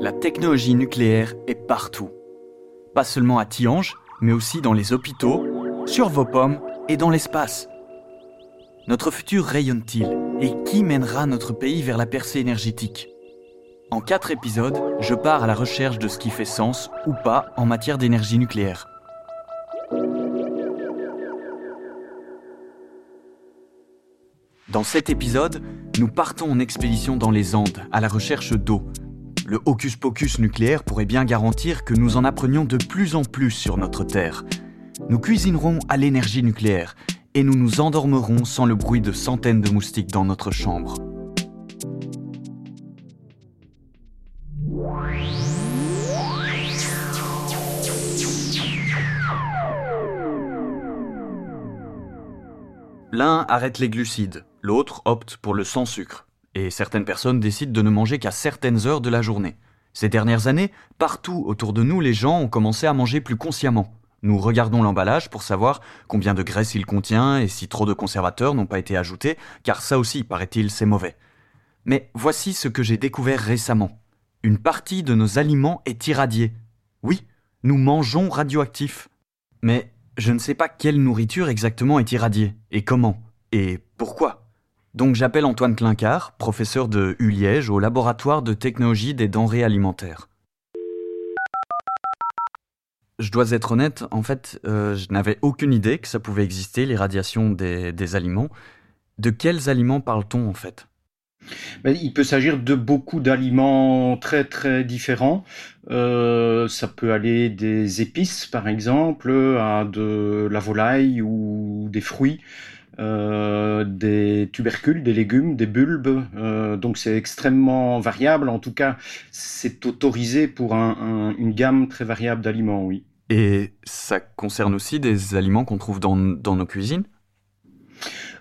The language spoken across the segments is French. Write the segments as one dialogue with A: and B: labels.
A: La technologie nucléaire est partout. Pas seulement à Tiange, mais aussi dans les hôpitaux, sur vos pommes et dans l'espace. Notre futur rayonne-t-il Et qui mènera notre pays vers la percée énergétique? En quatre épisodes, je pars à la recherche de ce qui fait sens ou pas en matière d'énergie nucléaire. Dans cet épisode, nous partons en expédition dans les Andes à la recherche d'eau. Le hocus pocus nucléaire pourrait bien garantir que nous en apprenions de plus en plus sur notre Terre. Nous cuisinerons à l'énergie nucléaire et nous nous endormerons sans le bruit de centaines de moustiques dans notre chambre. L'un arrête les glucides, l'autre opte pour le sans sucre, et certaines personnes décident de ne manger qu'à certaines heures de la journée. Ces dernières années, partout autour de nous, les gens ont commencé à manger plus consciemment. Nous regardons l'emballage pour savoir combien de graisse il contient et si trop de conservateurs n'ont pas été ajoutés, car ça aussi, paraît-il, c'est mauvais. Mais voici ce que j'ai découvert récemment. Une partie de nos aliments est irradiée. Oui, nous mangeons radioactif. Mais je ne sais pas quelle nourriture exactement est irradiée, et comment, et pourquoi? Donc j'appelle Antoine Clincard, professeur de ULiège au laboratoire de technologie des denrées alimentaires. Je dois être honnête, en fait, euh, je n'avais aucune idée que ça pouvait exister, l'irradiation des, des aliments. De quels aliments parle-t-on en fait?
B: Ben, il peut s'agir de beaucoup d'aliments très très différents. Euh, ça peut aller des épices par exemple à de la volaille ou des fruits. Euh, des tubercules, des légumes, des bulbes. Euh, donc c'est extrêmement variable. En tout cas, c'est autorisé pour un, une gamme très variable d'aliments, oui.
A: Et ça concerne aussi des aliments qu'on trouve dans nos cuisines?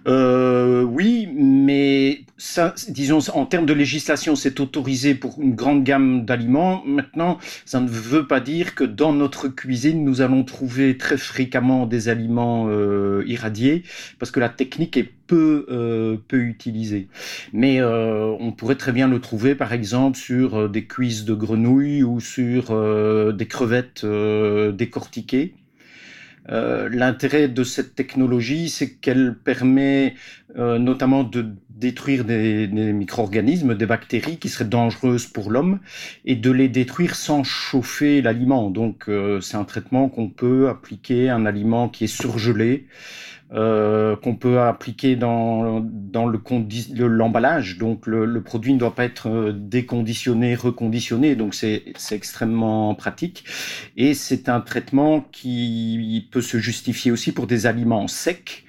B: Euh, oui, mais ça, disons, en termes de législation, c'est autorisé pour une grande gamme d'aliments. Maintenant, ça ne veut pas dire que dans notre cuisine, nous allons trouver très fréquemment des aliments euh, irradiés, parce que la technique est peu, euh, peu utilisée. Mais euh, on pourrait très bien le trouver, par exemple, sur euh, des cuisses de grenouilles ou sur euh, des crevettes décortiquées. Euh, l'intérêt de cette technologie, c'est qu'elle permet euh, notamment de détruire des, des micro-organismes, des bactéries qui seraient dangereuses pour l'homme, et de les détruire sans chauffer l'aliment. Donc euh, c'est un traitement qu'on peut appliquer à un aliment qui est surgelé, euh, qu'on peut appliquer dans, dans le l'emballage. Donc le, le, produit ne doit pas être euh, déconditionné, reconditionné. Donc c'est extrêmement pratique. Et c'est un traitement qui peut se justifier aussi pour des aliments secs.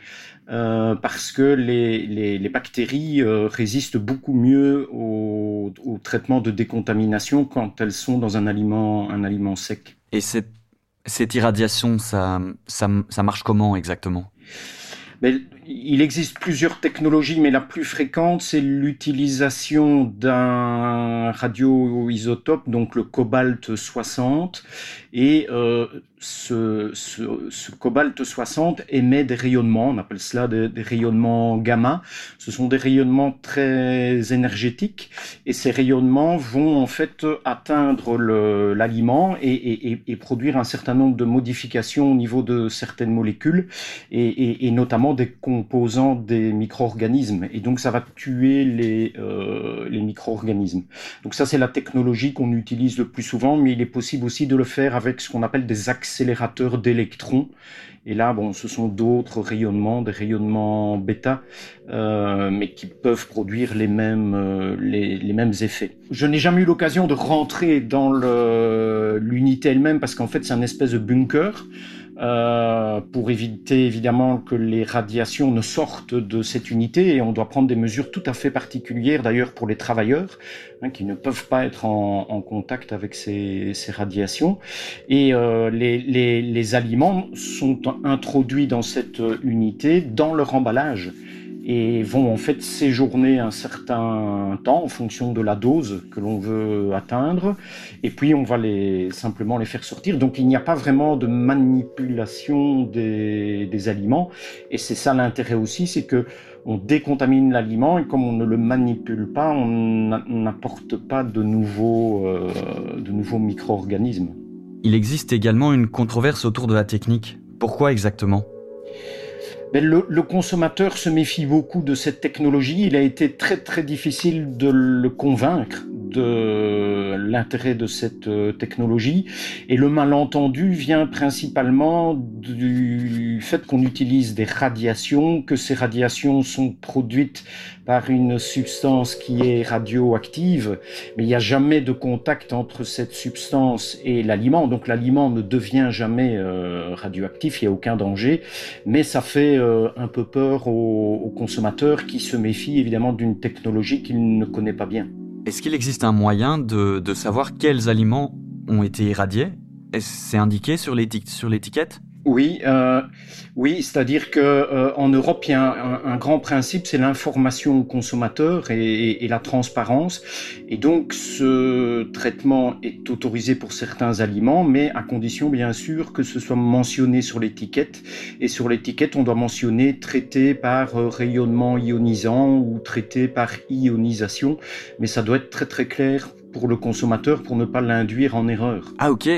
B: Euh, parce que les, les, bactéries résistent beaucoup mieux au, au, traitement de décontamination quand elles sont dans un aliment, un aliment sec.
A: Et cette, cette irradiation, ça, ça, ça marche comment exactement?
B: Il existe plusieurs technologies, mais la plus fréquente, c'est l'utilisation d'un radioisotope, donc le cobalt 60. Et euh, ce, cobalt 60 émet des rayonnements, on appelle cela des, rayonnements gamma. Ce sont des rayonnements très énergétiques et ces rayonnements vont en fait atteindre l'aliment et, produire un certain nombre de modifications au niveau de certaines molécules et, et notamment des composants des micro-organismes. Et donc ça va tuer les, euh, les micro-organismes. Donc ça c'est la technologie qu'on utilise le plus souvent, mais il est possible aussi de le faire avec ce qu'on appelle des accélérateurs d'électrons. Et là, bon, ce sont d'autres rayonnements, des rayonnements bêta, euh, mais qui peuvent produire les mêmes, euh, les, les, mêmes effets. Je n'ai jamais eu l'occasion de rentrer dans l'unité elle-même parce qu'en fait, c'est un espèce de bunker. Euh, pour éviter évidemment que les radiations ne sortent de cette unité et on doit prendre des mesures tout à fait particulières d'ailleurs pour les travailleurs hein, qui ne peuvent pas être en, contact avec ces, radiations. Et euh, les, les aliments sont introduits dans cette unité dans leur emballage et vont en fait séjourner un certain temps en fonction de la dose que l'on veut atteindre et puis on va simplement les faire sortir donc il n'y a pas vraiment de manipulation des, aliments et c'est ça l'intérêt aussi c'est que on décontamine l'aliment et comme on ne le manipule pas, on n'apporte pas nouveaux, de nouveaux micro-organismes.
A: Il existe également une controverse autour de la technique. Pourquoi exactement?
B: Le, le, consommateur se méfie beaucoup de cette technologie. Il a été très très difficile de le convaincre de l'intérêt de cette euh, technologie. Et le malentendu vient principalement du fait qu'on utilise des radiations, que ces radiations sont produites par une substance qui est radioactive, mais il n'y a jamais de contact entre cette substance et l'aliment. Donc l'aliment ne devient jamais euh, radioactif, il n'y a aucun danger, mais ça fait euh, un peu peur aux, aux consommateurs qui se méfient évidemment d'une technologie qu'ils ne connaissent pas bien.
A: Est-ce qu'il existe un moyen de, savoir quels aliments ont été irradiés? C'est indiqué sur l'étiquette?
B: Oui, euh, oui, c'est-à-dire que euh, en Europe, il y a un, grand principe, c'est l'information au consommateur et, la transparence. Et donc, ce traitement est autorisé pour certains aliments, mais à condition, bien sûr, que ce soit mentionné sur l'étiquette. Et sur l'étiquette, on doit mentionner traité par euh, rayonnement ionisant ou traité par ionisation. Mais ça doit être très très clair pour le consommateur pour ne pas l'induire en erreur.
A: Ah ok,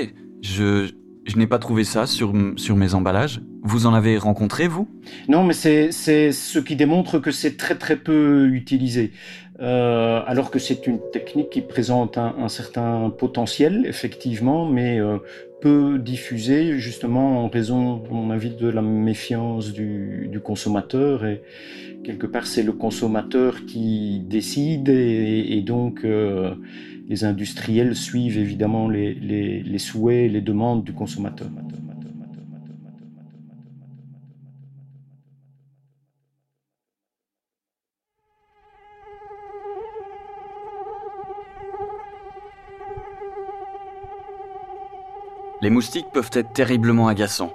A: je je n'ai pas trouvé ça sur, sur mes emballages. Vous en avez rencontré, vous?
B: Non, mais c'est ce qui démontre que c'est très très peu utilisé. Euh, alors que c'est une technique qui présente un, certain potentiel, effectivement, mais euh, peu diffusée, justement en raison, à mon avis, de la méfiance du, du consommateur. Et quelque part, c'est le consommateur qui décide, et, donc... Euh, les industriels suivent évidemment les, les, les souhaits et les demandes du consommateur.
A: Les moustiques peuvent être terriblement agaçants.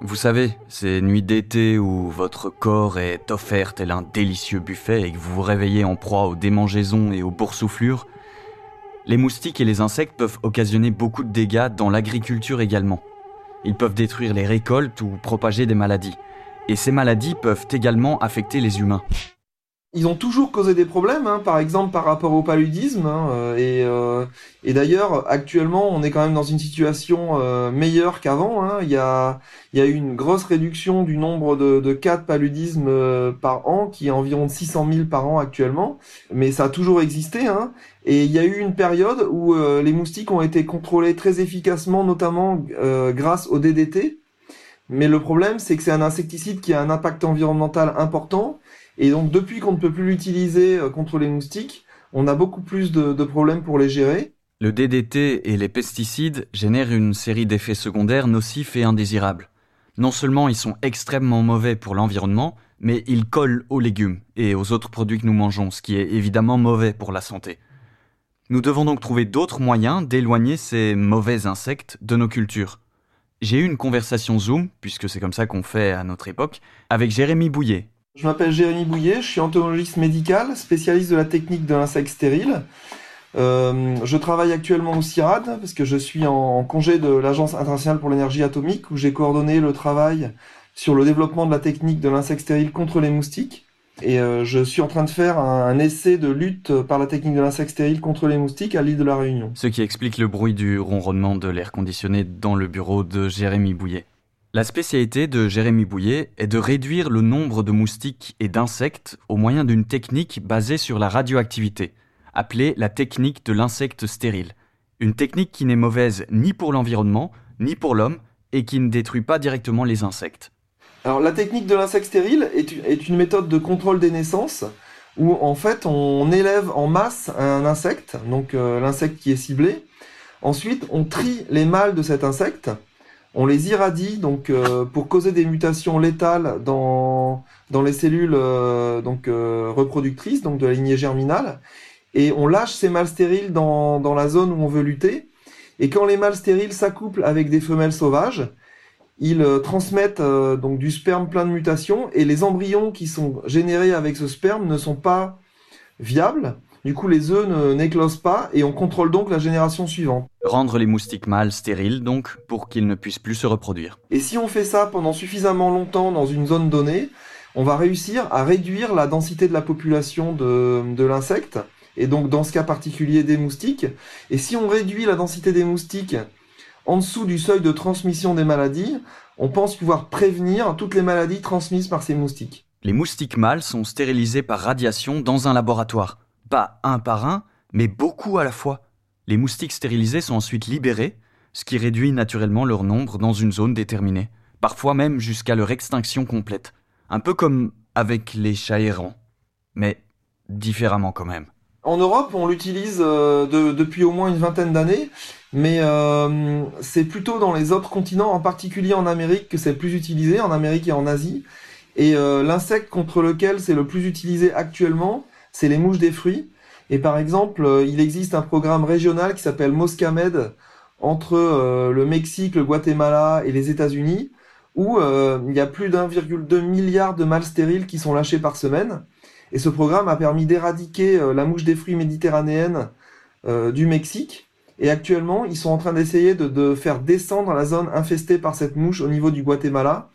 A: Vous savez, ces nuits d'été où votre corps est offert tel un délicieux buffet et que vous vous réveillez en proie aux démangeaisons et aux boursouflures, les moustiques et les insectes peuvent occasionner beaucoup de dégâts dans l'agriculture également. Ils peuvent détruire les récoltes ou propager des maladies. Et ces maladies peuvent également affecter les humains.
C: Ils ont toujours causé des problèmes, hein, par exemple par rapport au paludisme. Hein, euh, euh, et, d'ailleurs, actuellement, on est quand même dans une situation euh, meilleure qu'avant. Hein. Il, y a, il y a eu une grosse réduction du nombre de, de cas de paludisme par an, qui est environ de 600 000 par an actuellement. Mais ça a toujours existé. Hein. Et il y a eu une période où les moustiques ont été contrôlés très efficacement, notamment grâce au DDT. Mais le problème, c'est que c'est un insecticide qui a un impact environnemental important et donc depuis qu'on ne peut plus l'utiliser euh, contre les moustiques, on a beaucoup plus de, problèmes pour les gérer.
A: Le DDT et les pesticides génèrent une série d'effets secondaires nocifs et indésirables. Non seulement ils sont extrêmement mauvais pour l'environnement, mais ils collent aux légumes et aux autres produits que nous mangeons, ce qui est évidemment mauvais pour la santé. Nous devons donc trouver d'autres moyens d'éloigner ces mauvais insectes de nos cultures. J'ai eu une conversation Zoom, puisque c'est comme ça qu'on fait à notre époque, avec Jérémy Bouillet,
C: je m'appelle Jérémy Bouillet, je suis entomologiste médical, spécialiste de la technique de l'insecte stérile. Euh, je travaille actuellement au CIRAD parce que je suis en, congé de l'Agence internationale pour l'énergie atomique où j'ai coordonné le travail sur le développement de la technique de l'insecte stérile contre les moustiques. Et euh, je suis en train de faire un, essai de lutte par la technique de l'insecte stérile contre les moustiques à l'île de la Réunion.
A: Ce qui explique le bruit du ronronnement de l'air conditionné dans le bureau de Jérémy Bouillet. La spécialité de Jérémy Bouillet est de réduire le nombre de moustiques et d'insectes au moyen d'une technique basée sur la radioactivité, appelée la technique de l'insecte stérile. Une technique qui n'est mauvaise ni pour l'environnement, ni pour l'homme, et qui ne détruit pas directement les insectes.
C: Alors la technique de l'insecte stérile est une méthode de contrôle des naissances où en fait on élève en masse un insecte, donc euh, l'insecte qui est ciblé. Ensuite on trie les mâles de cet insecte on les irradie donc euh, pour causer des mutations létales dans dans les cellules euh, donc euh, reproductrices donc de la lignée germinale. Et on lâche ces mâles stériles dans dans la zone où on veut lutter. Et quand les mâles stériles s'accouplent avec des femelles sauvages ils transmettent donc du sperme plein de mutations. Et les embryons qui sont générés avec ce sperme ne sont pas viables du coup, les œufs n'éclosent pas et on contrôle donc la génération suivante.
A: Rendre les moustiques mâles stériles, donc, pour qu'ils ne puissent plus se reproduire.
C: Et si on fait ça pendant suffisamment longtemps dans une zone donnée, on va réussir à réduire la densité de la population de, de l'insecte, et donc dans ce cas particulier des moustiques. Et si on réduit la densité des moustiques en dessous du seuil de transmission des maladies, on pense pouvoir prévenir toutes les maladies transmises par ces moustiques.
A: Les moustiques mâles sont stérilisés par radiation dans un laboratoire. Pas un par un, mais beaucoup à la fois. Les moustiques stérilisés sont ensuite libérés, ce qui réduit naturellement leur nombre dans une zone déterminée, parfois même jusqu'à leur extinction complète. Un peu comme avec les chats errants, mais différemment quand même.
C: En Europe, on l'utilise euh, depuis au moins une vingtaine d'années, mais euh, c'est plutôt dans les autres continents, en particulier en Amérique, que c'est le plus utilisé, en Amérique et en Asie. Et euh, l'insecte contre lequel c'est le plus utilisé actuellement, c'est les mouches des fruits. Et par exemple, euh, il existe un programme régional qui s'appelle Moscamed entre euh, le Mexique, le Guatemala et les États-Unis, où il y a plus d'1,2 milliard de mâles stériles qui sont lâchés par semaine. Et ce programme a permis d'éradiquer la mouche des fruits méditerranéenne du Mexique. Et actuellement, ils sont en train d'essayer de, de, faire descendre la zone infestée par cette mouche au niveau du Guatemala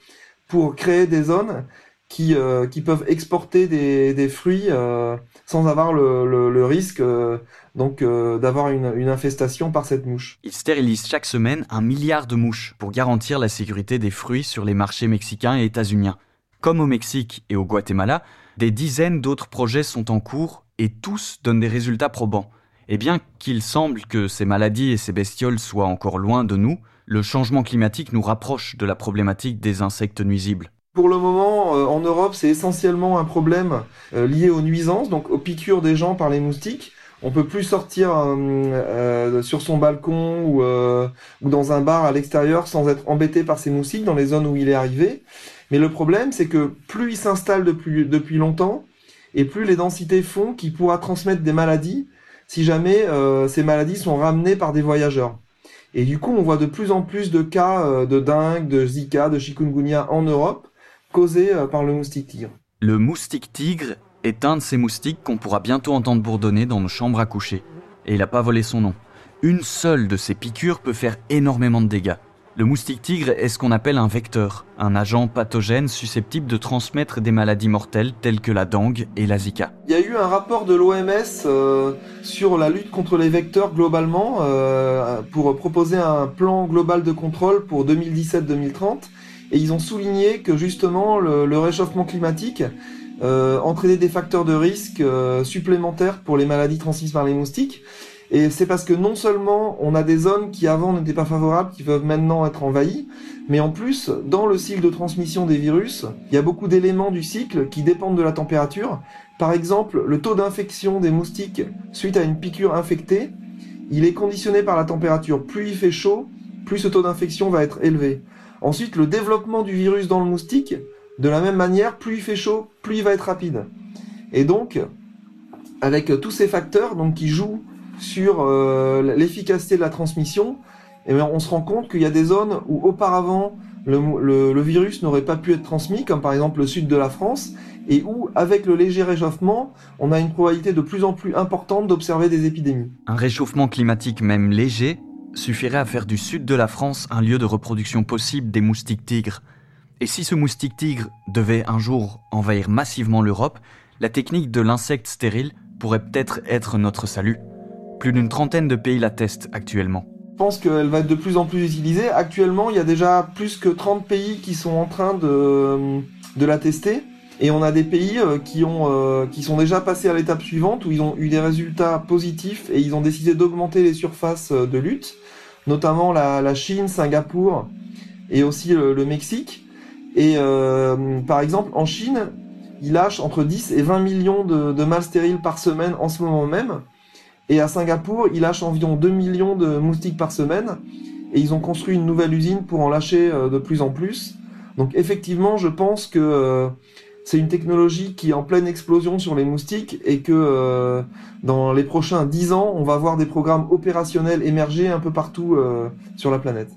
C: pour créer des zones qui, euh, qui peuvent exporter des, fruits euh, sans avoir le, risque euh, donc d'avoir une, une, infestation par cette mouche.
A: Ils stérilisent chaque semaine un milliard de mouches pour garantir la sécurité des fruits sur les marchés mexicains et états-uniens. Comme au Mexique et au Guatemala, des dizaines d'autres projets sont en cours et tous donnent des résultats probants. Et bien qu'il semble que ces maladies et ces bestioles soient encore loin de nous, le changement climatique nous rapproche de la problématique des insectes nuisibles.
C: Pour le moment, euh, en Europe, c'est essentiellement un problème euh, lié aux nuisances, donc aux piqûres des gens par les moustiques. On peut plus sortir euh, sur son balcon ou, ou, dans un bar à l'extérieur sans être embêté par ces moustiques dans les zones où il est arrivé. Mais le problème, c'est que plus il s'installe depuis, depuis longtemps, et plus les densités font qu'il pourra transmettre des maladies si jamais ces maladies sont ramenées par des voyageurs. Et du coup, on voit de plus en plus de cas euh, de dengue, de Zika, de chikungunya en Europe, euh, par le moustique tigre.
A: Le moustique tigre est un de ces moustiques qu'on pourra bientôt entendre bourdonner dans nos chambres à coucher. Et il n'a pas volé son nom. Une seule de ces piqûres peut faire énormément de dégâts. Le moustique tigre est ce qu'on appelle un vecteur, un agent pathogène susceptible de transmettre des maladies mortelles telles que la dengue et la zika.
C: Il y a eu un rapport de l'OMS euh, sur la lutte contre les vecteurs globalement euh, pour proposer un plan global de contrôle pour 2017-2030 et ils ont souligné que justement le, réchauffement climatique euh, entraînait des facteurs de risque euh, supplémentaires pour les maladies transmises par les moustiques et c'est parce que non seulement on a des zones qui avant n'étaient pas favorables, qui peuvent maintenant être envahies, mais en plus, dans le cycle de transmission des virus, il y a beaucoup d'éléments du cycle qui dépendent de la température. Par exemple, le taux d'infection des moustiques suite à une piqûre infectée, il est conditionné par la température. Plus il fait chaud, plus ce taux d'infection va être élevé. Ensuite, le développement du virus dans le moustique, de la même manière, plus il fait chaud, plus il va être rapide. Et donc, avec tous ces facteurs qui jouent sur euh, l'efficacité de la transmission, eh on se rend compte qu'il y a des zones où auparavant le, virus n'aurait pas pu être transmis, comme par exemple le sud de la France, et où, avec le léger réchauffement, on a une probabilité de plus en plus importante d'observer des épidémies.
A: Un réchauffement climatique même léger suffirait à faire du sud de la France un lieu de reproduction possible des moustiques tigres. Et si ce moustique tigre devait un jour envahir massivement l'Europe, la technique de l'insecte stérile pourrait peut-être être notre salut. Plus d'une trentaine de pays la testent actuellement.
C: Je pense qu'elle va être de plus en plus utilisée. Actuellement, il y a déjà plus que 30 pays qui sont en train de, de la tester. Et on a des pays euh, qui, ont, euh, qui sont déjà passés à l'étape suivante où ils ont eu des résultats positifs et ils ont décidé d'augmenter les surfaces euh, de lutte, notamment la, Chine, Singapour et aussi le, Mexique. Et par exemple, en Chine, ils lâchent entre 10 et 20 millions de, de mâles stériles par semaine en ce moment même. Et à Singapour, ils lâchent environ 2 millions de moustiques par semaine. Et ils ont construit une nouvelle usine pour en lâcher euh, de plus en plus. Donc effectivement, je pense que euh, c'est une technologie qui est en pleine explosion sur les moustiques et que euh, dans les prochains 10 ans, on va voir des programmes opérationnels émerger un peu partout sur la planète.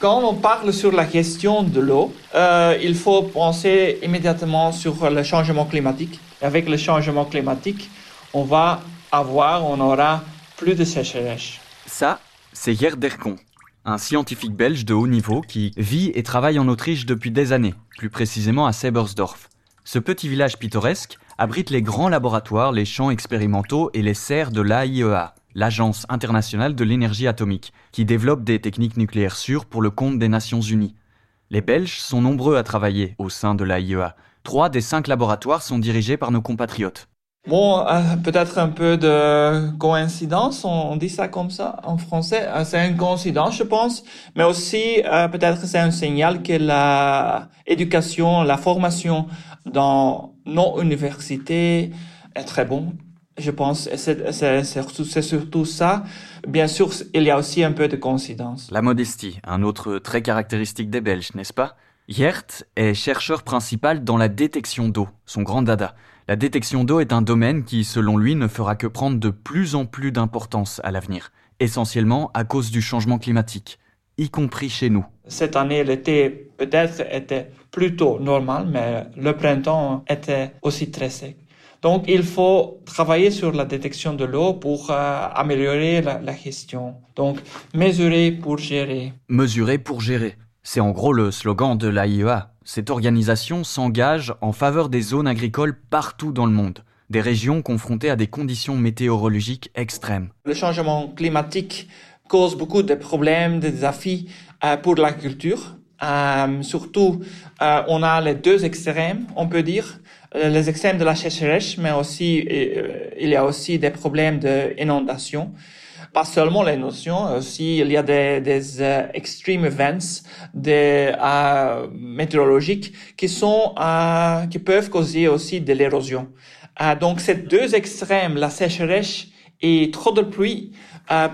D: Quand on parle sur la question de l'eau, euh, il faut penser immédiatement sur le changement climatique. Avec le changement climatique, on va avoir, on aura plus de sécheresse.
A: Ça, c'est Yerdercon. Un scientifique belge de haut niveau qui vit et travaille en Autriche depuis des années, plus précisément à Sebersdorf. Ce petit village pittoresque abrite les grands laboratoires, les champs expérimentaux et les serres de l'AIEA, l'Agence internationale de l'énergie atomique, qui développe des techniques nucléaires sûres pour le compte des Nations Unies. Les Belges sont nombreux à travailler au sein de l'AIEA. Trois des cinq laboratoires sont dirigés par nos compatriotes.
D: Bon, euh, peut-être un peu de coïncidence, on, dit ça comme ça en français. Euh, c'est une coïncidence, je pense, mais aussi euh, peut-être c'est un signal que la éducation, la formation dans nos universités est très bon. Je pense, c'est surtout, ça. Bien sûr, il y a aussi un peu de coïncidence.
A: La modestie, un autre trait caractéristique des Belges, n'est-ce pas? Yert est chercheur principal dans la détection d'eau, son grand dada. La détection d'eau est un domaine qui, selon lui, ne fera que prendre de plus en plus d'importance à l'avenir, essentiellement à cause du changement climatique, y compris chez nous.
D: Cette année, l'été peut-être était plutôt normal, mais le printemps était aussi très sec. Donc, il faut travailler sur la détection de l'eau pour euh, améliorer la, la gestion. Donc, mesurer pour gérer.
A: Mesurer pour gérer. C'est en gros le slogan de l'AIEA. Cette organisation s'engage en faveur des zones agricoles partout dans le monde, des régions confrontées à des conditions météorologiques extrêmes.
D: Le changement climatique cause beaucoup de problèmes, de défis euh, pour l'agriculture. Euh, surtout, euh, on a les deux extrêmes, on peut dire, les extrêmes de la sécheresse, mais aussi il y a aussi des problèmes d'inondation pas seulement les notions, aussi il y a des, des uh, extreme events des, uh, météorologiques qui sont uh, qui peuvent causer aussi de l'érosion. donc ces deux extrêmes, la sécheresse et trop de pluie,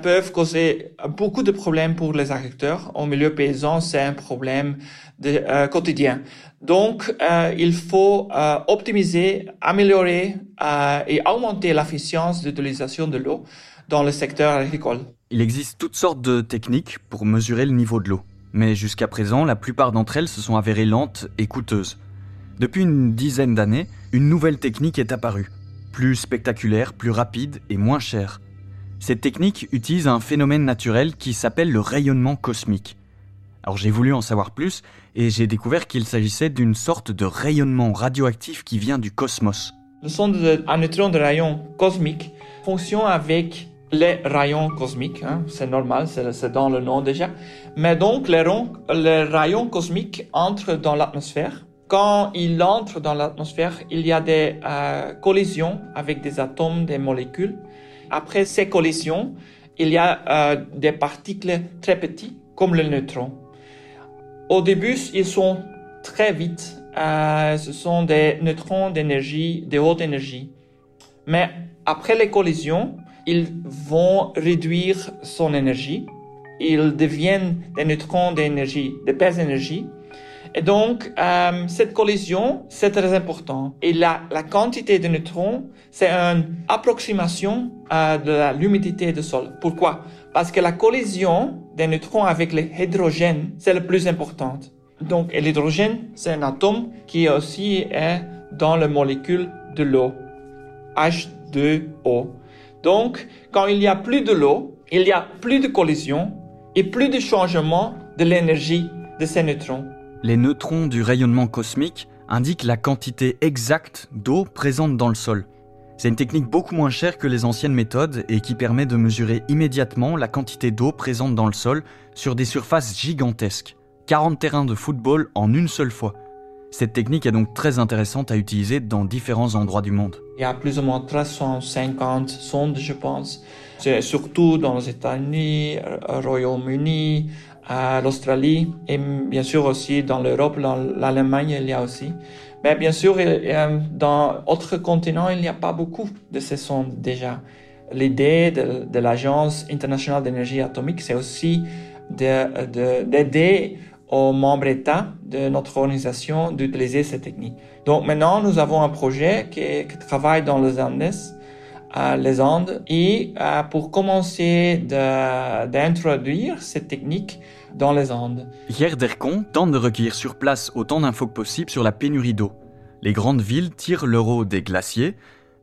D: peuvent causer beaucoup de problèmes pour les agriculteurs. Au milieu paysan, c'est un problème de, quotidien. Donc, euh, il faut euh, optimiser, améliorer euh, et augmenter l'efficience d'utilisation de l'eau dans le secteur agricole.
A: Il existe toutes sortes de techniques pour mesurer le niveau de l'eau, mais jusqu'à présent, la plupart d'entre elles se sont avérées lentes et coûteuses. Depuis une dizaine d'années, une nouvelle technique est apparue, plus spectaculaire, plus rapide et moins chère. Cette technique utilise un phénomène naturel qui s'appelle le rayonnement cosmique. Alors j'ai voulu en savoir plus et j'ai découvert qu'il s'agissait d'une sorte de rayonnement radioactif qui vient du cosmos.
D: Le son d'un neutron de rayon cosmique fonctionne avec les rayons cosmiques, hein, c'est normal, c'est dans le nom déjà. Mais donc les rayons, cosmiques entrent dans l'atmosphère. Quand ils entrent dans l'atmosphère, il y a des euh, collisions avec des atomes, des molécules. Après ces collisions, il y a euh, des particules très petites, comme le neutron. Au début, ils sont très vite. Euh, ce sont des neutrons d'énergie, de haute énergie. Mais après les collisions, ils vont réduire son énergie. Ils deviennent des neutrons d'énergie, de basse énergie. Et donc, euh, cette collision, c'est très important. Et la, la quantité de neutrons, c'est une approximation euh, de l'humidité du sol. Pourquoi? Parce que la collision des neutrons avec l'hydrogène, c'est le plus important. Donc, l'hydrogène, c'est un atome qui aussi est dans la molécule de l'eau, H2O. Donc, quand il y a plus de l'eau, il y a plus de collision et plus de changement de l'énergie de ces neutrons.
A: Les neutrons du rayonnement cosmique indiquent la quantité exacte d'eau présente dans le sol. C'est une technique beaucoup moins chère que les anciennes méthodes et qui permet de mesurer immédiatement la quantité d'eau présente dans le sol sur des surfaces gigantesques. 40 terrains de football en une seule fois. Cette technique est donc très intéressante à utiliser dans différents endroits du monde.
D: Il y a plus ou moins 350 sondes, je pense. C'est surtout dans les États-Unis, au Royaume-Uni, l'Australie et bien sûr aussi dans l'Europe, l'Allemagne, il y a aussi. Mais bien sûr, dans d'autres continents, il n'y a pas beaucoup de ces sondes déjà. L'idée de, de l'Agence internationale d'énergie atomique, c'est aussi d'aider aux membres États de notre organisation d'utiliser ces techniques. Donc maintenant, nous avons un projet qui, qui travaille dans les Andes, euh, les Andes, et euh, pour commencer d'introduire cette technique dans les Andes.
A: Hier Dercon tente de recueillir sur place autant d'infos que possible sur la pénurie d'eau. Les grandes villes tirent leur eau des glaciers,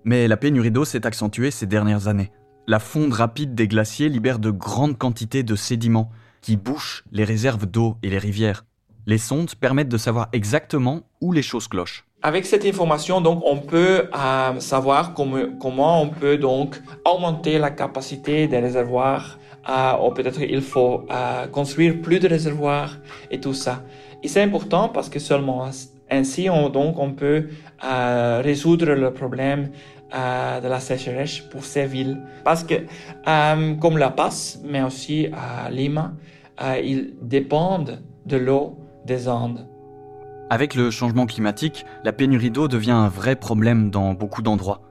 A: mais la pénurie d'eau s'est accentuée ces dernières années. La fonte rapide des glaciers libère de grandes quantités de sédiments, qui bouchent les réserves d'eau et les rivières. Les sondes permettent de savoir exactement où les choses clochent.
D: Avec cette information, donc, on peut euh, savoir comment, on peut donc augmenter la capacité des réservoirs. Euh, ou peut-être il faut euh, construire plus de réservoirs et tout ça. Et c'est important parce que seulement ainsi, on, donc, on peut résoudre le problème de la sécheresse pour ces villes. Parce que, comme La Paz, mais aussi à Lima, ils dépendent de l'eau des Andes.
A: Avec le changement climatique, la pénurie d'eau devient un vrai problème dans beaucoup d'endroits.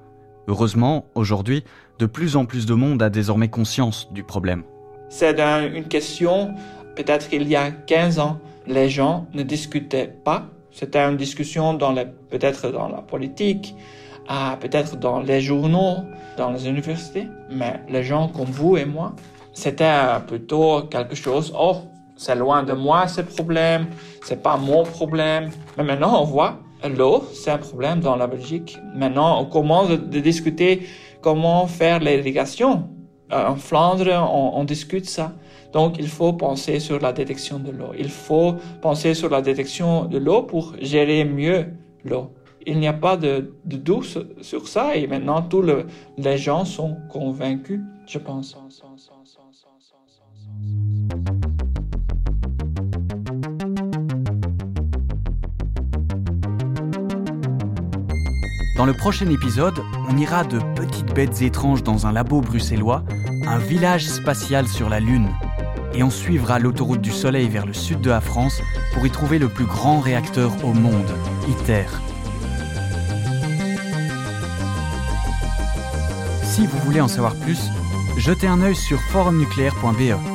A: Heureusement, aujourd'hui, de plus en plus de monde a désormais conscience du problème.
D: C'est une question, peut-être qu'il y a 15 ans, les gens ne discutaient pas. C'était une discussion peut-être dans la politique, peut-être dans les journaux, dans les universités. Mais les gens comme vous et moi, c'était plutôt quelque chose, oh, c'est loin de moi ce problème, c'est pas mon problème. Mais maintenant, on voit, l'eau, c'est un problème dans la Belgique. Maintenant, on commence à discuter comment faire l'irrigation. Euh, en Flandre, on, on discute ça. Donc, il faut penser sur la détection de l'eau. Il faut penser sur la détection de l'eau pour gérer mieux l'eau. Il n'y a pas de, de doute sur ça et maintenant tous les gens sont convaincus, je pense.
A: Dans le prochain épisode, on ira de petites bêtes étranges dans un labo bruxellois, un village spatial sur la Lune, et on suivra l'autoroute du Soleil vers le sud de la France pour y trouver le plus grand réacteur au monde, ITER. Si vous voulez en savoir plus, jetez un œil sur forumnucléaire.be.